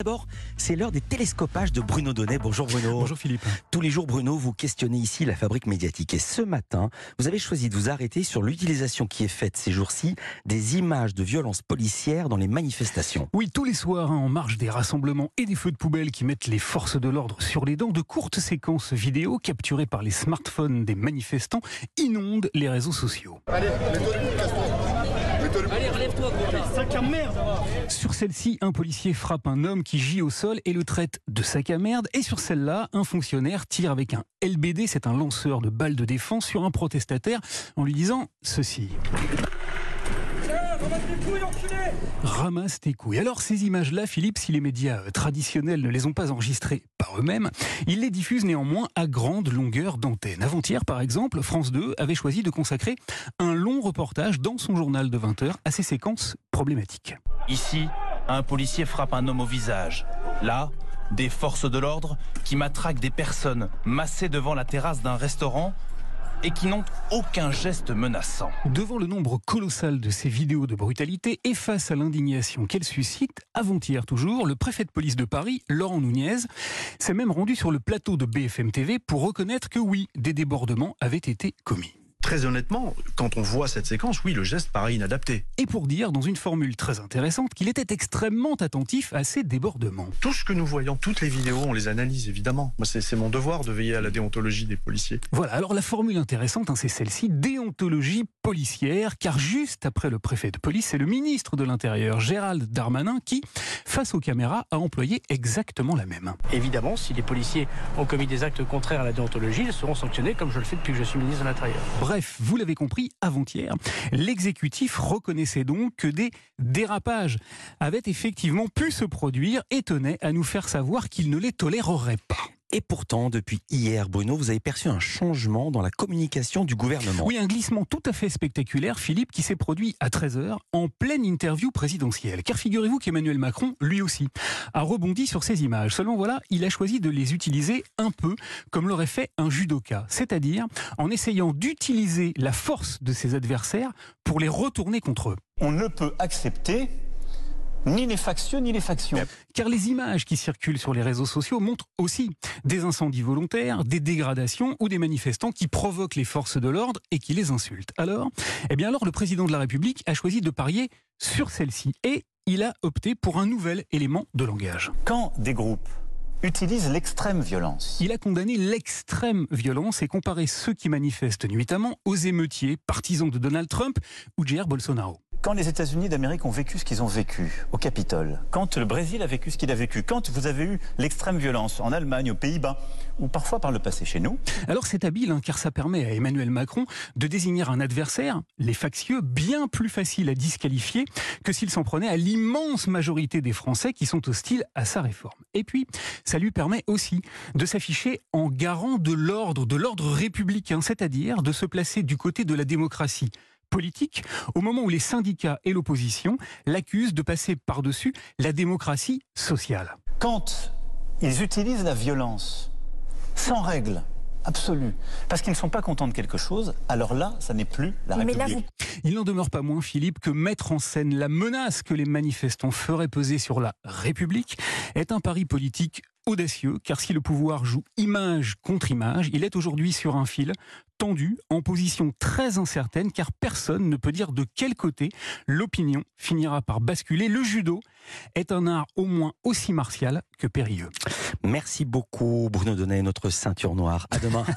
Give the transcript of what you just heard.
D'abord, c'est l'heure des télescopages de Bruno Donnet. Bonjour Bruno. Bonjour Philippe. Tous les jours, Bruno, vous questionnez ici la fabrique médiatique. Et ce matin, vous avez choisi de vous arrêter sur l'utilisation qui est faite ces jours-ci des images de violences policières dans les manifestations. Oui, tous les soirs, hein, en marge des rassemblements et des feux de poubelle qui mettent les forces de l'ordre sur les dents, de courtes séquences vidéo capturées par les smartphones des manifestants inondent les réseaux sociaux. Allez, relève-toi, à merde Sur celle-ci, un policier frappe un homme qui gît au sol et le traite de sac à merde. Et sur celle-là, un fonctionnaire tire avec un LBD, c'est un lanceur de balles de défense, sur un protestataire en lui disant ceci. Ramasse tes couilles. Alors ces images-là, Philippe, si les médias euh, traditionnels ne les ont pas enregistrées par eux-mêmes, ils les diffusent néanmoins à grande longueur d'antenne. Avant-hier, par exemple, France 2 avait choisi de consacrer un long reportage dans son journal de 20h à ces séquences problématiques. Ici, un policier frappe un homme au visage. Là, des forces de l'ordre qui matraquent des personnes massées devant la terrasse d'un restaurant et qui n'ont aucun geste menaçant. Devant le nombre colossal de ces vidéos de brutalité et face à l'indignation qu'elles suscitent, avant-hier toujours, le préfet de police de Paris, Laurent Nunez, s'est même rendu sur le plateau de BFM TV pour reconnaître que oui, des débordements avaient été commis. Très honnêtement, quand on voit cette séquence, oui, le geste paraît inadapté. Et pour dire, dans une formule très intéressante, qu'il était extrêmement attentif à ces débordements. Tout ce que nous voyons, toutes les vidéos, on les analyse évidemment. Moi, c'est c'est mon devoir de veiller à la déontologie des policiers. Voilà, alors la formule intéressante, hein, c'est celle-ci, déontologie policière, car juste après le préfet de police, c'est le ministre de l'Intérieur, Gérald Darmanin, qui, face aux caméras, a employé exactement la même. Évidemment, si les policiers ont commis des actes contraires à la déontologie, ils seront sanctionnés comme je le fais depuis que je suis ministre de l'Intérieur. Bref, vous l'avez compris, avant-hier, l'exécutif reconnaissait donc que des dérapages avaient effectivement pu se produire et tenait à nous faire savoir qu'il ne les tolérerait pas. Et pourtant, depuis hier, Bruno, vous avez perçu un changement dans la communication du gouvernement. Oui, un glissement tout à fait spectaculaire, Philippe, qui s'est produit à 13h en pleine interview présidentielle. Car figurez-vous qu'Emmanuel Macron, lui aussi, a rebondi sur ces images. Seulement voilà, il a choisi de les utiliser un peu comme l'aurait fait un judoka, c'est-à-dire en essayant d'utiliser la force de ses adversaires pour les retourner contre eux. On ne peut accepter ni les factieux ni les factions. Car les images qui circulent sur les réseaux sociaux montrent aussi des incendies volontaires, des dégradations ou des manifestants qui provoquent les forces de l'ordre et qui les insultent. Alors, eh bien alors le président de la République a choisi de parier sur celle-ci et il a opté pour un nouvel élément de langage. Quand des groupes utilisent l'extrême violence, Il a condamné l'extrême violence et comparé ceux qui manifestent nuitamment aux émeutiers, partisans de Donald Trump ou Jair Bolsonaro. Quand les États-Unis d'Amérique ont vécu ce qu'ils ont vécu au Capitole, quand le Brésil a vécu ce qu'il a vécu, quand vous avez eu l'extrême violence en Allemagne, aux Pays-Bas, ou parfois par le passé chez nous, Alors c'est habile, hein, car ça permet à Emmanuel Macron de désigner un adversaire, les factieux, bien plus facile à disqualifier que s'il s'en prenait à l'immense majorité des Français qui sont hostiles à sa réforme. Et puis, ça lui permet aussi de s'afficher en garant de l'ordre, de l'ordre républicain, c'est-à-dire de se placer du côté de la démocratie politique au moment où les syndicats et l'opposition l'accusent de passer par-dessus la démocratie sociale. quand ils utilisent la violence sans règle absolue, parce qu'ils ne sont pas contents de quelque chose, alors là, ça n'est plus la Mais là, République. Il n'en demeure pas moins, Philippe, que mettre en scène la menace que les manifestants feraient peser sur la République est un pari politique audacieux, car si le pouvoir joue image contre image, il est aujourd'hui sur un fil tendu, en position très incertaine, car personne ne peut dire de quel côté l'opinion finira par basculer. Le judo est un art au moins aussi martial que périlleux. Merci beaucoup, Bruno Donnet, notre ceinture noire. À demain.